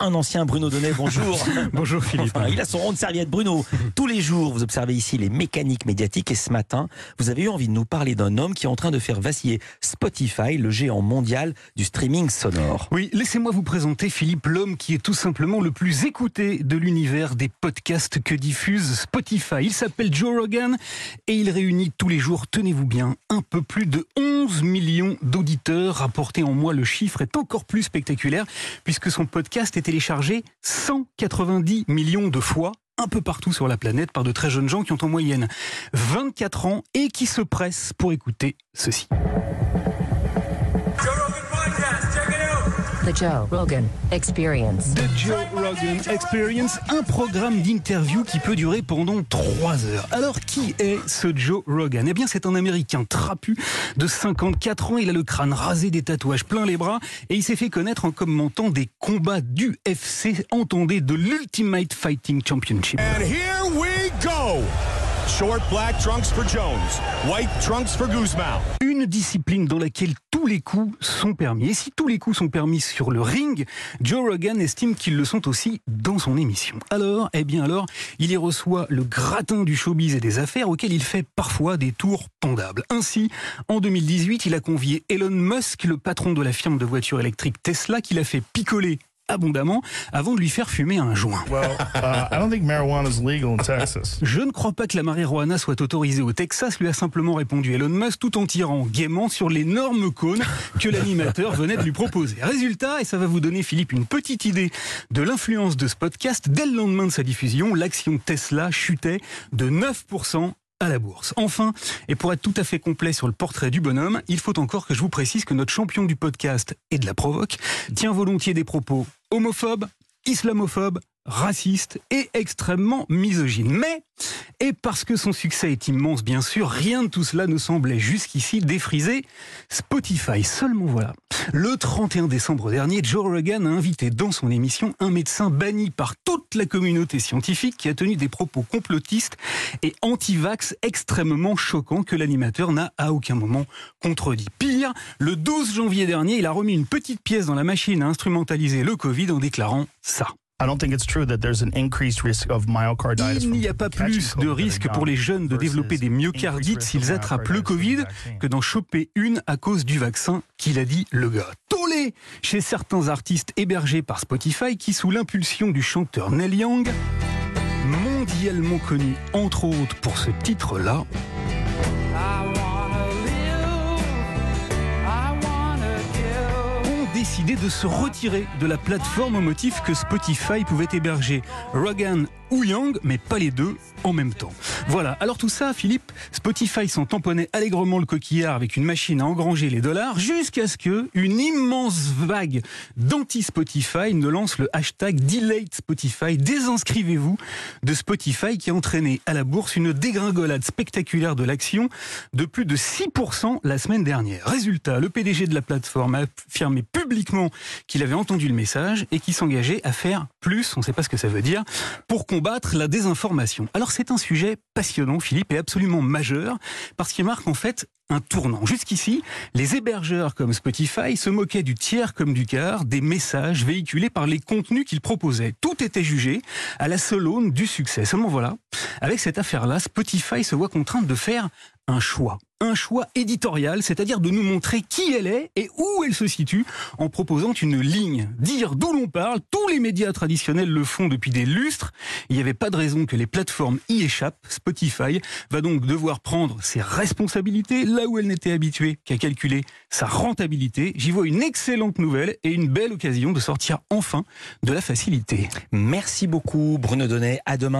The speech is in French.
un ancien Bruno Donnet. Bonjour. Bonjour Philippe. Enfin, il a son rond de serviette Bruno. Tous les jours, vous observez ici les mécaniques médiatiques et ce matin, vous avez eu envie de nous parler d'un homme qui est en train de faire vaciller Spotify, le géant mondial du streaming sonore. Oui, laissez-moi vous présenter Philippe, l'homme qui est tout simplement le plus écouté de l'univers des podcasts que diffuse Spotify. Il s'appelle Joe Rogan et il réunit tous les jours, tenez-vous bien, un peu plus de 11 millions d'auditeurs. Rapporté en mois, le chiffre est encore plus spectaculaire puisque son podcast est téléchargé 190 millions de fois un peu partout sur la planète par de très jeunes gens qui ont en moyenne 24 ans et qui se pressent pour écouter ceci. The Joe Rogan Experience. The Joe Rogan Experience, un programme d'interview qui peut durer pendant 3 heures. Alors, qui est ce Joe Rogan? Eh bien, c'est un Américain trapu de 54 ans. Il a le crâne rasé, des tatouages plein les bras et il s'est fait connaître en commentant des combats du FC, entendez, de l'Ultimate Fighting Championship. And here we go. Short black trunks for Jones, white trunks for. Une discipline dans laquelle tous les coups sont permis. Et si tous les coups sont permis sur le ring, Joe Rogan estime qu'ils le sont aussi dans son émission. Alors, eh bien alors, il y reçoit le gratin du showbiz et des affaires auquel il fait parfois des tours pendables. Ainsi, en 2018, il a convié Elon Musk, le patron de la firme de voitures électriques Tesla, qu'il a fait picoler abondamment avant de lui faire fumer un joint. Well, I don't think marijuana is legal in Texas. Je ne crois pas que la marijuana soit autorisée au Texas, lui a simplement répondu Elon Musk tout en tirant gaiement sur l'énorme cône que l'animateur venait de lui proposer. Résultat, et ça va vous donner Philippe une petite idée de l'influence de ce podcast, dès le lendemain de sa diffusion, l'action Tesla chutait de 9% à la bourse. Enfin, et pour être tout à fait complet sur le portrait du bonhomme, il faut encore que je vous précise que notre champion du podcast et de la provoque tient volontiers des propos homophobes, islamophobes, racistes et extrêmement misogynes. Mais, et parce que son succès est immense bien sûr, rien de tout cela ne semblait jusqu'ici défriser Spotify. Seulement voilà. Le 31 décembre dernier, Joe Rogan a invité dans son émission un médecin banni par toute la communauté scientifique qui a tenu des propos complotistes et anti-vax extrêmement choquants que l'animateur n'a à aucun moment contredit. Pire, le 12 janvier dernier, il a remis une petite pièce dans la machine à instrumentaliser le Covid en déclarant ça. I don't think it's true that there's an increased risk of myocarditis. Il n'y a pas plus de risque pour les jeunes de développer des myocardites s'ils attrapent le Covid que d'en choper une à cause du vaccin, qu'il a dit le gars. Tollé chez certains artistes hébergés par Spotify qui, sous l'impulsion du chanteur Neil Young, mondialement connu entre autres pour ce titre-là, décidé de se retirer de la plateforme au motif que Spotify pouvait héberger Rogan ou Young, mais pas les deux en même temps. Voilà, alors tout ça, Philippe, Spotify s'en tamponnait allègrement le coquillard avec une machine à engranger les dollars jusqu'à ce que une immense vague d'anti-Spotify ne lance le hashtag Delete Spotify, désinscrivez-vous de Spotify qui a entraîné à la bourse une dégringolade spectaculaire de l'action de plus de 6% la semaine dernière. Résultat, le PDG de la plateforme a affirmé publiquement qu'il avait entendu le message et qu'il s'engageait à faire plus, on ne sait pas ce que ça veut dire, pour combattre la désinformation. Alors c'est un sujet passionnant, Philippe, et absolument majeur, parce qu'il marque en fait un tournant. Jusqu'ici, les hébergeurs comme Spotify se moquaient du tiers comme du quart des messages véhiculés par les contenus qu'ils proposaient. Tout était jugé à la seule aune du succès. Seulement voilà, avec cette affaire-là, Spotify se voit contrainte de faire un choix. Un choix éditorial, c'est-à-dire de nous montrer qui elle est et où elle se situe en proposant une ligne. Dire d'où l'on parle, tous les médias traditionnels le font depuis des lustres. Il n'y avait pas de raison que les plateformes y échappent. Spotify va donc devoir prendre ses responsabilités là où elle n'était habituée qu'à calculer sa rentabilité. J'y vois une excellente nouvelle et une belle occasion de sortir enfin de la facilité. Merci beaucoup Bruno Donnet. À demain.